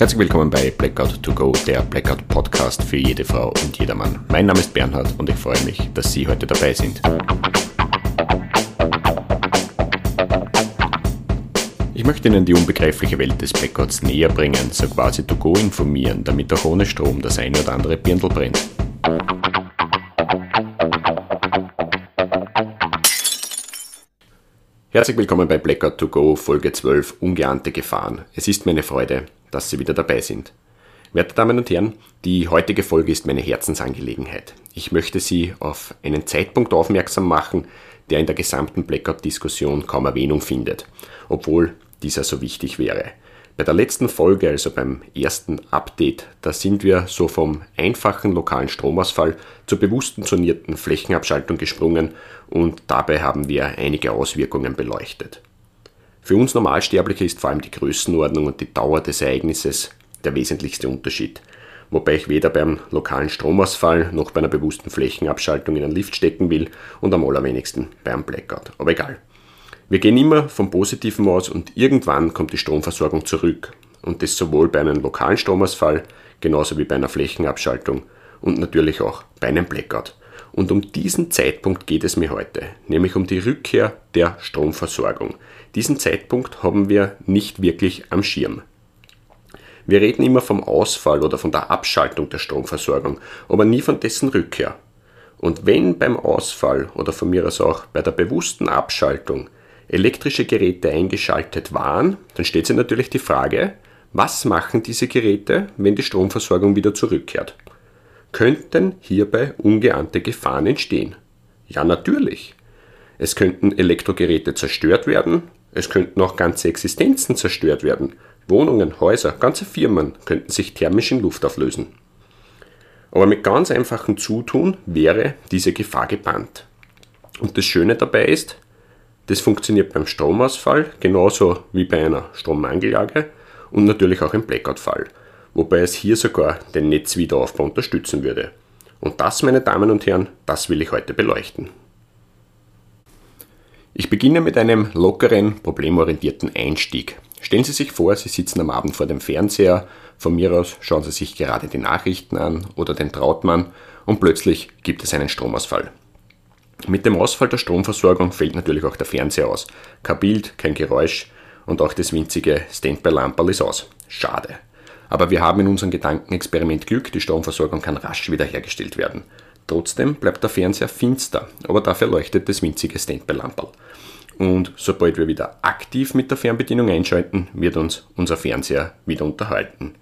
Herzlich willkommen bei Blackout to Go, der Blackout Podcast für jede Frau und jedermann. Mein Name ist Bernhard und ich freue mich, dass Sie heute dabei sind. Ich möchte Ihnen die unbegreifliche Welt des Blackouts näher bringen, so quasi to go informieren, damit auch ohne Strom das eine oder andere Birndl brennt. Herzlich willkommen bei Blackout to Go Folge 12 Ungeahnte Gefahren. Es ist mir eine Freude, dass Sie wieder dabei sind. Werte Damen und Herren, die heutige Folge ist meine Herzensangelegenheit. Ich möchte Sie auf einen Zeitpunkt aufmerksam machen, der in der gesamten Blackout-Diskussion kaum Erwähnung findet, obwohl dieser so wichtig wäre. Bei der letzten Folge, also beim ersten Update, da sind wir so vom einfachen lokalen Stromausfall zur bewussten zonierten Flächenabschaltung gesprungen und dabei haben wir einige Auswirkungen beleuchtet. Für uns Normalsterbliche ist vor allem die Größenordnung und die Dauer des Ereignisses der wesentlichste Unterschied, wobei ich weder beim lokalen Stromausfall noch bei einer bewussten Flächenabschaltung in einen Lift stecken will und am allerwenigsten beim Blackout. Aber egal. Wir gehen immer vom Positiven aus und irgendwann kommt die Stromversorgung zurück. Und das sowohl bei einem lokalen Stromausfall genauso wie bei einer Flächenabschaltung und natürlich auch bei einem Blackout. Und um diesen Zeitpunkt geht es mir heute, nämlich um die Rückkehr der Stromversorgung. Diesen Zeitpunkt haben wir nicht wirklich am Schirm. Wir reden immer vom Ausfall oder von der Abschaltung der Stromversorgung, aber nie von dessen Rückkehr. Und wenn beim Ausfall oder von mir aus auch bei der bewussten Abschaltung elektrische Geräte eingeschaltet waren, dann stellt sich natürlich die Frage, was machen diese Geräte, wenn die Stromversorgung wieder zurückkehrt? Könnten hierbei ungeahnte Gefahren entstehen? Ja, natürlich. Es könnten Elektrogeräte zerstört werden, es könnten auch ganze Existenzen zerstört werden. Wohnungen, Häuser, ganze Firmen könnten sich thermisch in Luft auflösen. Aber mit ganz einfachem Zutun wäre diese Gefahr gebannt. Und das Schöne dabei ist, das funktioniert beim Stromausfall genauso wie bei einer Strommangellage und natürlich auch im Blackout-Fall, wobei es hier sogar den Netzwiederaufbau unterstützen würde. Und das, meine Damen und Herren, das will ich heute beleuchten. Ich beginne mit einem lockeren, problemorientierten Einstieg. Stellen Sie sich vor, Sie sitzen am Abend vor dem Fernseher, von mir aus schauen Sie sich gerade die Nachrichten an oder den Trautmann und plötzlich gibt es einen Stromausfall. Mit dem Ausfall der Stromversorgung fällt natürlich auch der Fernseher aus. Kein Bild, kein Geräusch und auch das winzige Standby-Lamperl ist aus. Schade. Aber wir haben in unserem Gedankenexperiment Glück, die Stromversorgung kann rasch wiederhergestellt werden. Trotzdem bleibt der Fernseher finster, aber dafür leuchtet das winzige Standby-Lamperl. Und sobald wir wieder aktiv mit der Fernbedienung einschalten, wird uns unser Fernseher wieder unterhalten.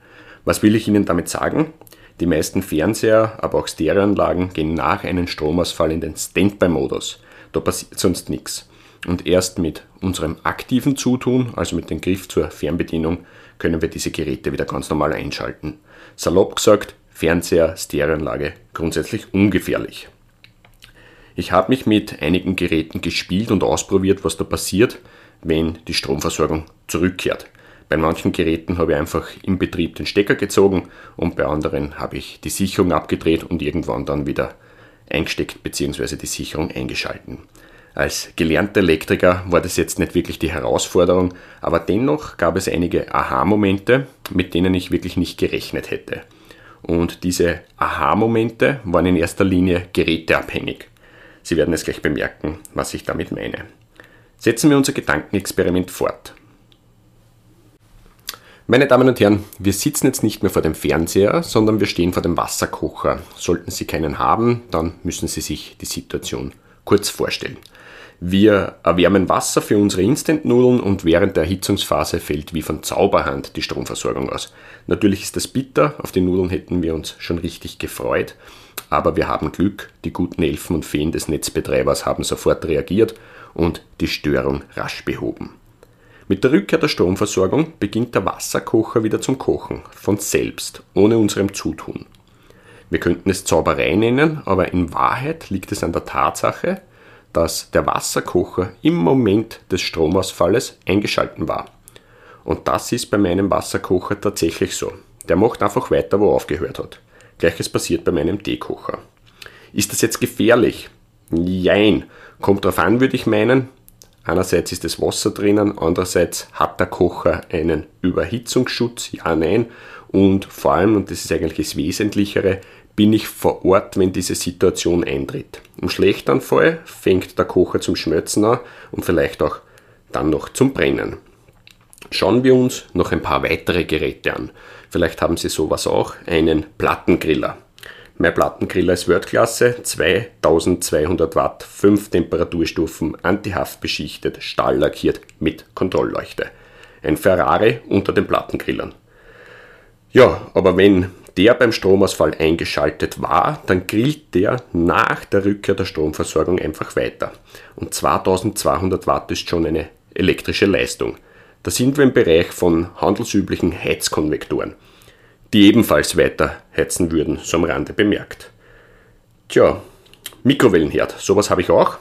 Was will ich Ihnen damit sagen? Die meisten Fernseher, aber auch Stereoanlagen gehen nach einem Stromausfall in den Standby-Modus. Da passiert sonst nichts. Und erst mit unserem aktiven Zutun, also mit dem Griff zur Fernbedienung, können wir diese Geräte wieder ganz normal einschalten. Salopp gesagt, Fernseher, Stereoanlage grundsätzlich ungefährlich. Ich habe mich mit einigen Geräten gespielt und ausprobiert, was da passiert, wenn die Stromversorgung zurückkehrt. Bei manchen Geräten habe ich einfach im Betrieb den Stecker gezogen und bei anderen habe ich die Sicherung abgedreht und irgendwann dann wieder eingesteckt bzw. die Sicherung eingeschalten. Als gelernter Elektriker war das jetzt nicht wirklich die Herausforderung, aber dennoch gab es einige Aha-Momente, mit denen ich wirklich nicht gerechnet hätte. Und diese Aha-Momente waren in erster Linie geräteabhängig. Sie werden es gleich bemerken, was ich damit meine. Setzen wir unser Gedankenexperiment fort. Meine Damen und Herren, wir sitzen jetzt nicht mehr vor dem Fernseher, sondern wir stehen vor dem Wasserkocher. Sollten Sie keinen haben, dann müssen Sie sich die Situation kurz vorstellen. Wir erwärmen Wasser für unsere Instant-Nudeln und während der Erhitzungsphase fällt wie von Zauberhand die Stromversorgung aus. Natürlich ist das bitter, auf die Nudeln hätten wir uns schon richtig gefreut, aber wir haben Glück, die guten Elfen und Feen des Netzbetreibers haben sofort reagiert und die Störung rasch behoben. Mit der Rückkehr der Stromversorgung beginnt der Wasserkocher wieder zum Kochen, von selbst, ohne unserem Zutun. Wir könnten es Zauberei nennen, aber in Wahrheit liegt es an der Tatsache, dass der Wasserkocher im Moment des Stromausfalles eingeschalten war. Und das ist bei meinem Wasserkocher tatsächlich so. Der macht einfach weiter, wo er aufgehört hat. Gleiches passiert bei meinem Teekocher. Ist das jetzt gefährlich? Jein. Kommt drauf an, würde ich meinen. Einerseits ist das Wasser drinnen, andererseits hat der Kocher einen Überhitzungsschutz, ja, nein. Und vor allem, und das ist eigentlich das Wesentlichere, bin ich vor Ort, wenn diese Situation eintritt. Im schlechten Fall fängt der Kocher zum Schmelzen an und vielleicht auch dann noch zum Brennen. Schauen wir uns noch ein paar weitere Geräte an. Vielleicht haben Sie sowas auch, einen Plattengriller. Mein Plattengriller ist Worldklasse, 2200 Watt, 5 Temperaturstufen, antihaft beschichtet, stahllackiert mit Kontrollleuchte. Ein Ferrari unter den Plattengrillern. Ja, aber wenn der beim Stromausfall eingeschaltet war, dann grillt der nach der Rückkehr der Stromversorgung einfach weiter. Und 2200 Watt ist schon eine elektrische Leistung. Da sind wir im Bereich von handelsüblichen Heizkonvektoren, die ebenfalls weiter heizen würden, so am Rande bemerkt. Tja, Mikrowellenherd, sowas habe ich auch.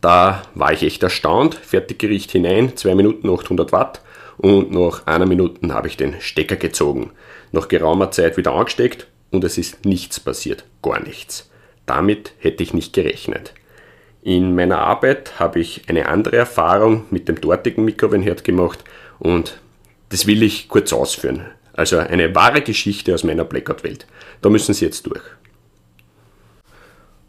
Da war ich echt erstaunt. Fertiggericht hinein, 2 Minuten 800 Watt und nach einer Minute habe ich den Stecker gezogen. Nach geraumer Zeit wieder angesteckt und es ist nichts passiert, gar nichts. Damit hätte ich nicht gerechnet. In meiner Arbeit habe ich eine andere Erfahrung mit dem dortigen Mikrowellenherd gemacht und das will ich kurz ausführen. Also eine wahre Geschichte aus meiner Blackout-Welt. Da müssen Sie jetzt durch.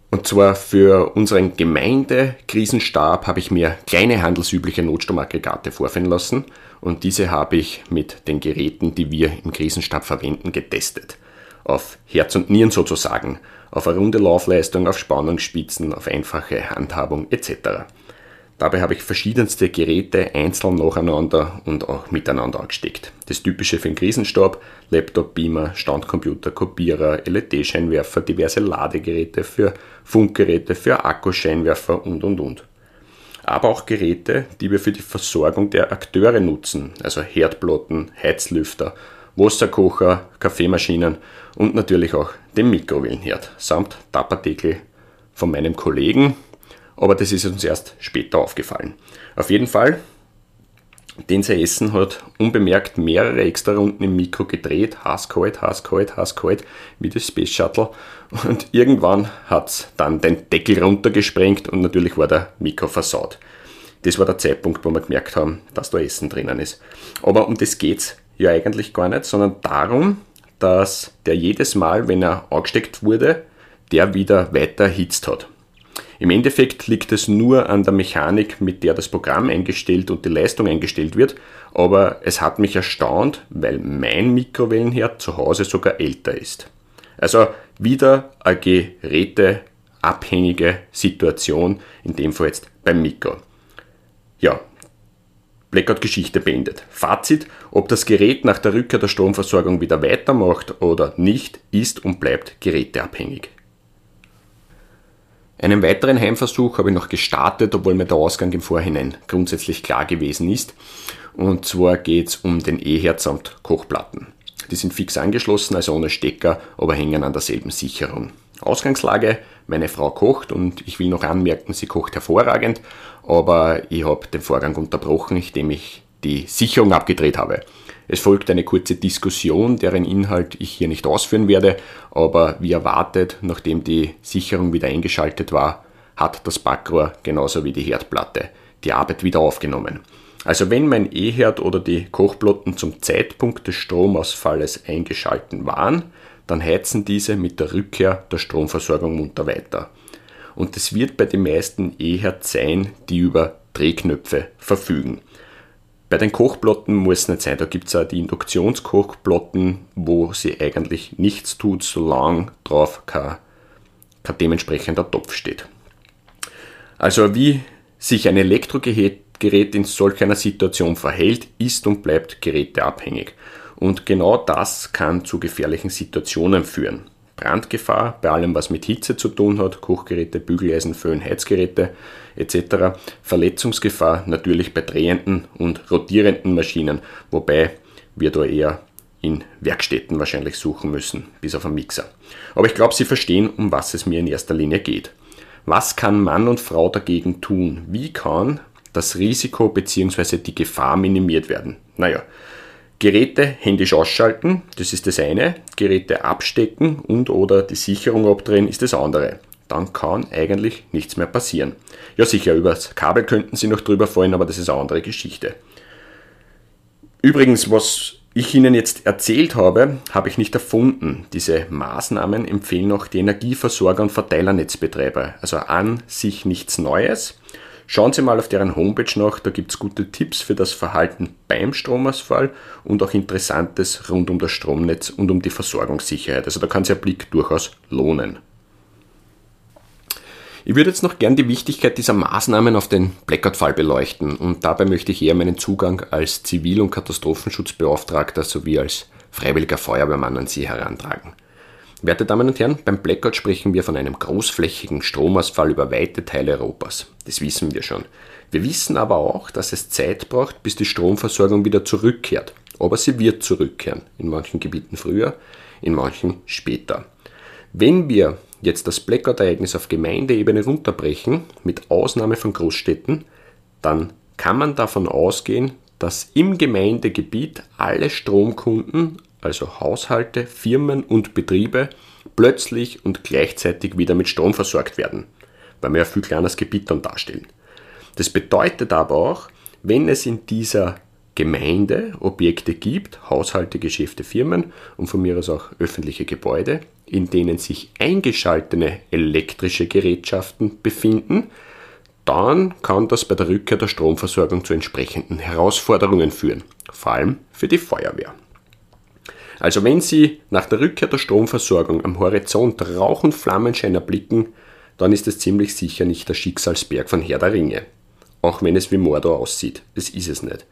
Und zwar für unseren Gemeindekrisenstab habe ich mir kleine handelsübliche Notstromaggregate vorfinden lassen und diese habe ich mit den Geräten, die wir im Krisenstab verwenden, getestet. Auf Herz und Nieren sozusagen auf eine runde Laufleistung, auf Spannungsspitzen, auf einfache Handhabung etc. Dabei habe ich verschiedenste Geräte einzeln nacheinander und auch miteinander angesteckt. Das typische für den Krisenstab, Laptop, Beamer, Standcomputer, Kopierer, LED-Scheinwerfer, diverse Ladegeräte für Funkgeräte, für Akkuscheinwerfer und und und. Aber auch Geräte, die wir für die Versorgung der Akteure nutzen, also Herdplatten, Heizlüfter, Wasserkocher, Kaffeemaschinen und natürlich auch den Mikrowellenherd samt Tapartikel von meinem Kollegen. Aber das ist uns erst später aufgefallen. Auf jeden Fall, den sein Essen hat unbemerkt mehrere extra Runden im Mikro gedreht, hasskalt, hasskalt, hasskalt, wie das Space Shuttle. Und irgendwann hat es dann den Deckel runtergesprengt und natürlich war der Mikro versaut. Das war der Zeitpunkt, wo wir gemerkt haben, dass da Essen drinnen ist. Aber um das geht's ja eigentlich gar nicht, sondern darum, dass der jedes Mal, wenn er angesteckt wurde, der wieder weiter erhitzt hat. Im Endeffekt liegt es nur an der Mechanik, mit der das Programm eingestellt und die Leistung eingestellt wird, aber es hat mich erstaunt, weil mein Mikrowellenherd zu Hause sogar älter ist. Also wieder eine geräteabhängige Situation, in dem Fall jetzt beim Mikro. Ja, Blackout-Geschichte beendet. Fazit, ob das Gerät nach der Rückkehr der Stromversorgung wieder weitermacht oder nicht, ist und bleibt geräteabhängig. Einen weiteren Heimversuch habe ich noch gestartet, obwohl mir der Ausgang im Vorhinein grundsätzlich klar gewesen ist. Und zwar geht es um den E-Herd samt Kochplatten. Die sind fix angeschlossen, also ohne Stecker, aber hängen an derselben Sicherung. Ausgangslage, meine Frau kocht und ich will noch anmerken, sie kocht hervorragend, aber ich habe den Vorgang unterbrochen, indem ich die Sicherung abgedreht habe. Es folgt eine kurze Diskussion, deren Inhalt ich hier nicht ausführen werde, aber wie erwartet, nachdem die Sicherung wieder eingeschaltet war, hat das Backrohr genauso wie die Herdplatte die Arbeit wieder aufgenommen. Also wenn mein E-Herd oder die Kochplatten zum Zeitpunkt des Stromausfalles eingeschalten waren, dann heizen diese mit der Rückkehr der Stromversorgung munter weiter. Und es wird bei den meisten eher sein, die über Drehknöpfe verfügen. Bei den Kochplatten muss es nicht sein, da gibt es auch die Induktionskochplatten, wo sie eigentlich nichts tut, solange drauf kein, kein dementsprechender Topf steht. Also wie sich ein Elektrogerät in solch einer Situation verhält, ist und bleibt geräteabhängig. Und genau das kann zu gefährlichen Situationen führen. Brandgefahr bei allem, was mit Hitze zu tun hat, Kochgeräte, Bügeleisen, Föhn, Heizgeräte etc. Verletzungsgefahr natürlich bei drehenden und rotierenden Maschinen, wobei wir da eher in Werkstätten wahrscheinlich suchen müssen, bis auf einen Mixer. Aber ich glaube, Sie verstehen, um was es mir in erster Linie geht. Was kann Mann und Frau dagegen tun? Wie kann das Risiko bzw. die Gefahr minimiert werden? Naja, Geräte händisch ausschalten, das ist das eine. Geräte abstecken und oder die Sicherung abdrehen ist das andere. dann kann eigentlich nichts mehr passieren. Ja sicher, übers Kabel könnten sie noch drüber fallen, aber das ist eine andere Geschichte. Übrigens, was ich Ihnen jetzt erzählt habe, habe ich nicht erfunden. Diese Maßnahmen empfehlen auch die Energieversorger und Verteilernetzbetreiber. Also an sich nichts Neues. Schauen Sie mal auf deren Homepage nach, da gibt es gute Tipps für das Verhalten beim Stromausfall und auch Interessantes rund um das Stromnetz und um die Versorgungssicherheit. Also da kann sich ein Blick durchaus lohnen. Ich würde jetzt noch gern die Wichtigkeit dieser Maßnahmen auf den Blackout-Fall beleuchten und dabei möchte ich eher meinen Zugang als Zivil- und Katastrophenschutzbeauftragter sowie als freiwilliger Feuerwehrmann an Sie herantragen. Werte Damen und Herren, beim Blackout sprechen wir von einem großflächigen Stromausfall über weite Teile Europas. Das wissen wir schon. Wir wissen aber auch, dass es Zeit braucht, bis die Stromversorgung wieder zurückkehrt. Aber sie wird zurückkehren. In manchen Gebieten früher, in manchen später. Wenn wir jetzt das Blackout-Ereignis auf Gemeindeebene runterbrechen, mit Ausnahme von Großstädten, dann kann man davon ausgehen, dass im Gemeindegebiet alle Stromkunden, also Haushalte, Firmen und Betriebe, plötzlich und gleichzeitig wieder mit Strom versorgt werden, weil wir ein viel kleines Gebiet dann darstellen. Das bedeutet aber auch, wenn es in dieser Gemeinde Objekte gibt, Haushalte, Geschäfte, Firmen und von mir aus auch öffentliche Gebäude, in denen sich eingeschaltete elektrische Gerätschaften befinden, dann kann das bei der Rückkehr der Stromversorgung zu entsprechenden Herausforderungen führen, vor allem für die Feuerwehr. Also wenn Sie nach der Rückkehr der Stromversorgung am Horizont Rauch und Flammenschein erblicken, dann ist es ziemlich sicher nicht der Schicksalsberg von Herr der Ringe. Auch wenn es wie Mordor aussieht, es ist es nicht.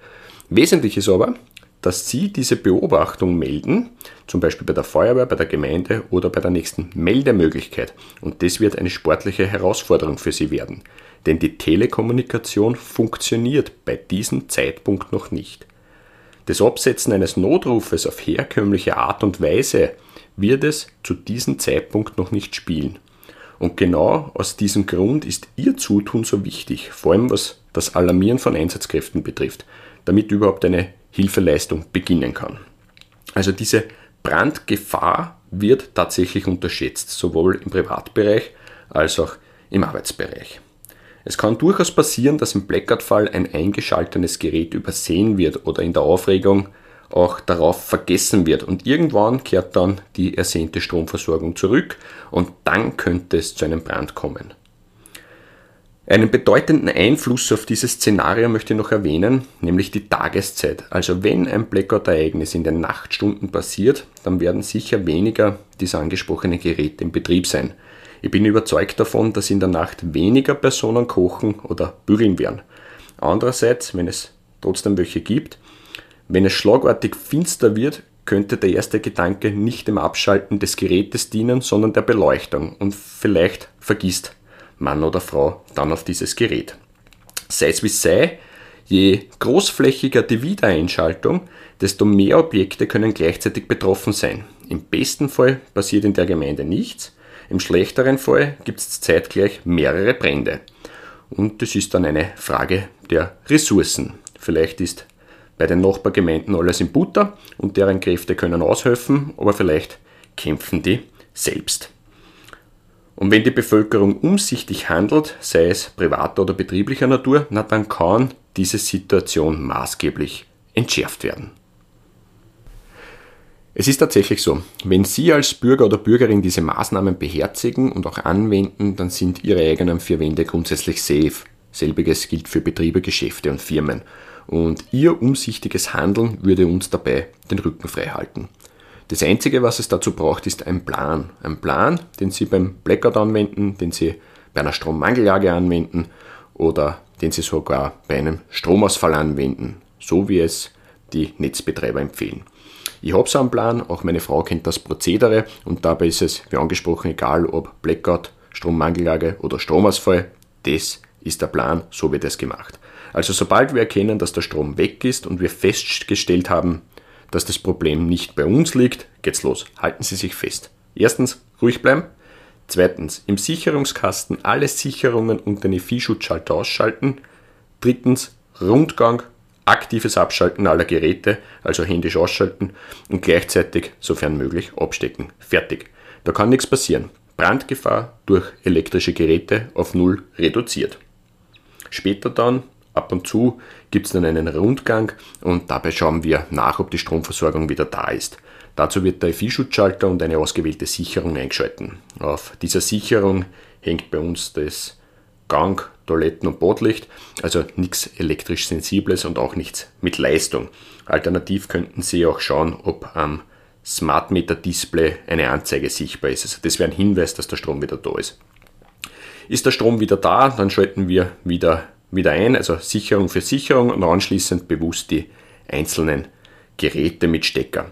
Wesentlich ist aber, dass Sie diese Beobachtung melden, zum Beispiel bei der Feuerwehr, bei der Gemeinde oder bei der nächsten Meldemöglichkeit. Und das wird eine sportliche Herausforderung für Sie werden. Denn die Telekommunikation funktioniert bei diesem Zeitpunkt noch nicht. Das Absetzen eines Notrufes auf herkömmliche Art und Weise wird es zu diesem Zeitpunkt noch nicht spielen. Und genau aus diesem Grund ist Ihr Zutun so wichtig, vor allem was das Alarmieren von Einsatzkräften betrifft damit überhaupt eine Hilfeleistung beginnen kann. Also diese Brandgefahr wird tatsächlich unterschätzt, sowohl im Privatbereich als auch im Arbeitsbereich. Es kann durchaus passieren, dass im Blackout-Fall ein eingeschaltetes Gerät übersehen wird oder in der Aufregung auch darauf vergessen wird und irgendwann kehrt dann die ersehnte Stromversorgung zurück und dann könnte es zu einem Brand kommen. Einen bedeutenden Einfluss auf dieses Szenario möchte ich noch erwähnen, nämlich die Tageszeit. Also wenn ein Blackout-Ereignis in den Nachtstunden passiert, dann werden sicher weniger dieser angesprochenen Geräte in Betrieb sein. Ich bin überzeugt davon, dass in der Nacht weniger Personen kochen oder bügeln werden. Andererseits, wenn es trotzdem welche gibt, wenn es schlagartig finster wird, könnte der erste Gedanke nicht dem Abschalten des Gerätes dienen, sondern der Beleuchtung und vielleicht vergisst Mann oder Frau dann auf dieses Gerät. Sei es wie sei, je großflächiger die Wiedereinschaltung, desto mehr Objekte können gleichzeitig betroffen sein. Im besten Fall passiert in der Gemeinde nichts, im schlechteren Fall gibt es zeitgleich mehrere Brände. Und das ist dann eine Frage der Ressourcen. Vielleicht ist bei den Nachbargemeinden alles in Butter und deren Kräfte können aushelfen, aber vielleicht kämpfen die selbst. Und wenn die Bevölkerung umsichtig handelt, sei es privater oder betrieblicher Natur, na dann kann diese Situation maßgeblich entschärft werden. Es ist tatsächlich so, wenn Sie als Bürger oder Bürgerin diese Maßnahmen beherzigen und auch anwenden, dann sind Ihre eigenen vier Wände grundsätzlich safe. Selbiges gilt für Betriebe, Geschäfte und Firmen. Und Ihr umsichtiges Handeln würde uns dabei den Rücken frei halten. Das Einzige, was es dazu braucht, ist ein Plan. Ein Plan, den Sie beim Blackout anwenden, den Sie bei einer Strommangeljage anwenden oder den Sie sogar bei einem Stromausfall anwenden, so wie es die Netzbetreiber empfehlen. Ich habe so einen Plan, auch meine Frau kennt das Prozedere und dabei ist es, wie angesprochen, egal ob Blackout, Strommangeljage oder Stromausfall, das ist der Plan, so wird es gemacht. Also sobald wir erkennen, dass der Strom weg ist und wir festgestellt haben, dass das Problem nicht bei uns liegt, geht's los. Halten Sie sich fest. Erstens, ruhig bleiben. Zweitens, im Sicherungskasten alle Sicherungen und den EFI-Schutzschalter ausschalten. Drittens, Rundgang, aktives Abschalten aller Geräte, also händisch ausschalten und gleichzeitig, sofern möglich, abstecken. Fertig. Da kann nichts passieren. Brandgefahr durch elektrische Geräte auf Null reduziert. Später dann, ab und zu, gibt es dann einen Rundgang und dabei schauen wir nach, ob die Stromversorgung wieder da ist. Dazu wird der FI-Schutzschalter und eine ausgewählte Sicherung eingeschalten. Auf dieser Sicherung hängt bei uns das Gang, Toiletten- und Badlicht, also nichts elektrisch Sensibles und auch nichts mit Leistung. Alternativ könnten Sie auch schauen, ob am Smart Meter Display eine Anzeige sichtbar ist. Also das wäre ein Hinweis, dass der Strom wieder da ist. Ist der Strom wieder da, dann schalten wir wieder, wieder ein, also Sicherung für Sicherung und anschließend bewusst die einzelnen Geräte mit Stecker.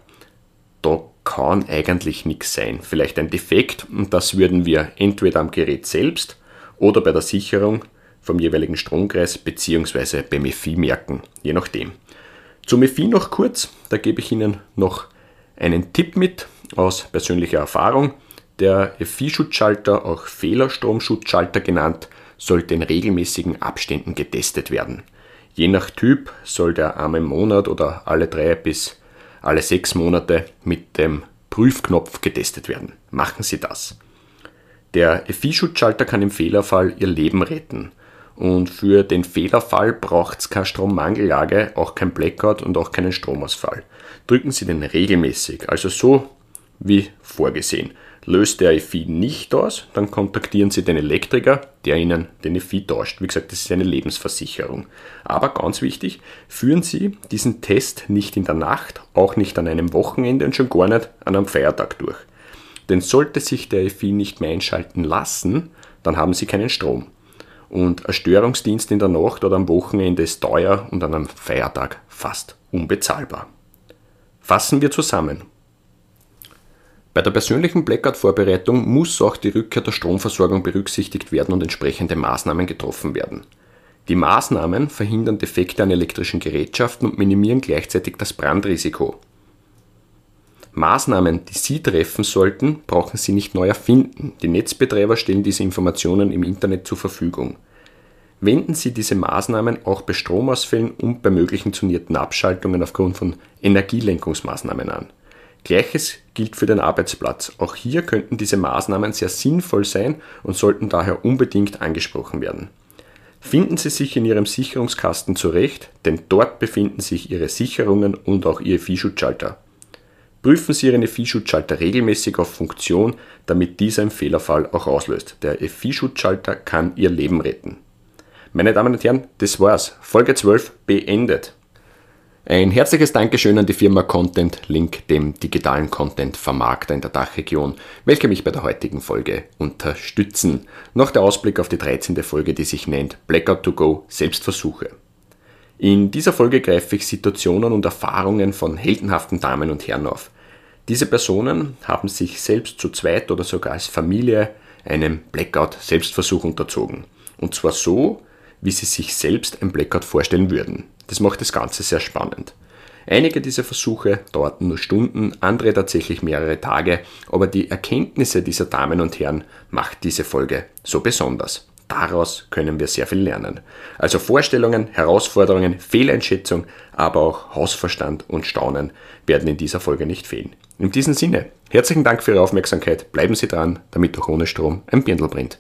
Da kann eigentlich nichts sein. Vielleicht ein Defekt und das würden wir entweder am Gerät selbst oder bei der Sicherung vom jeweiligen Stromkreis bzw. beim EFI merken, je nachdem. Zum EFI noch kurz, da gebe ich Ihnen noch einen Tipp mit aus persönlicher Erfahrung. Der FI-Schutzschalter, auch Fehlerstromschutzschalter genannt, sollte in regelmäßigen Abständen getestet werden. Je nach Typ soll der einmal Monat oder alle drei bis alle sechs Monate mit dem Prüfknopf getestet werden. Machen Sie das. Der FI-Schutzschalter kann im Fehlerfall Ihr Leben retten. Und für den Fehlerfall braucht es keine Strommangellage, auch kein Blackout und auch keinen Stromausfall drücken Sie den regelmäßig, also so wie vorgesehen. Löst der EFI nicht aus, dann kontaktieren Sie den Elektriker, der Ihnen den EFI tauscht. Wie gesagt, das ist eine Lebensversicherung. Aber ganz wichtig, führen Sie diesen Test nicht in der Nacht, auch nicht an einem Wochenende und schon gar nicht an einem Feiertag durch. Denn sollte sich der EFI nicht mehr einschalten lassen, dann haben Sie keinen Strom. Und ein Störungsdienst in der Nacht oder am Wochenende ist teuer und an einem Feiertag fast unbezahlbar. Fassen wir zusammen. Bei der persönlichen Blackout-Vorbereitung muss auch die Rückkehr der Stromversorgung berücksichtigt werden und entsprechende Maßnahmen getroffen werden. Die Maßnahmen verhindern Defekte an elektrischen Gerätschaften und minimieren gleichzeitig das Brandrisiko. Maßnahmen, die Sie treffen sollten, brauchen Sie nicht neu erfinden. Die Netzbetreiber stellen diese Informationen im Internet zur Verfügung. Wenden Sie diese Maßnahmen auch bei Stromausfällen und bei möglichen zonierten Abschaltungen aufgrund von Energielenkungsmaßnahmen an. Gleiches gilt für den Arbeitsplatz. Auch hier könnten diese Maßnahmen sehr sinnvoll sein und sollten daher unbedingt angesprochen werden. Finden Sie sich in Ihrem Sicherungskasten zurecht, denn dort befinden sich Ihre Sicherungen und auch Ihr FI-Schutzschalter. Prüfen Sie Ihren FI-Schutzschalter regelmäßig auf Funktion, damit dieser im Fehlerfall auch auslöst. Der FI-Schutzschalter kann Ihr Leben retten. Meine Damen und Herren, das war's. Folge 12 beendet. Ein herzliches Dankeschön an die Firma Content Link, dem digitalen Content-Vermarkter in der Dachregion, welche mich bei der heutigen Folge unterstützen. Noch der Ausblick auf die 13. Folge, die sich nennt Blackout to Go Selbstversuche. In dieser Folge greife ich Situationen und Erfahrungen von heldenhaften Damen und Herren auf. Diese Personen haben sich selbst zu zweit oder sogar als Familie einem Blackout-Selbstversuch unterzogen. Und zwar so, wie sie sich selbst ein Blackout vorstellen würden. Das macht das Ganze sehr spannend. Einige dieser Versuche dauerten nur Stunden, andere tatsächlich mehrere Tage, aber die Erkenntnisse dieser Damen und Herren macht diese Folge so besonders. Daraus können wir sehr viel lernen. Also Vorstellungen, Herausforderungen, Fehleinschätzung, aber auch Hausverstand und Staunen werden in dieser Folge nicht fehlen. In diesem Sinne, herzlichen Dank für Ihre Aufmerksamkeit. Bleiben Sie dran, damit auch ohne Strom ein Birndl brennt.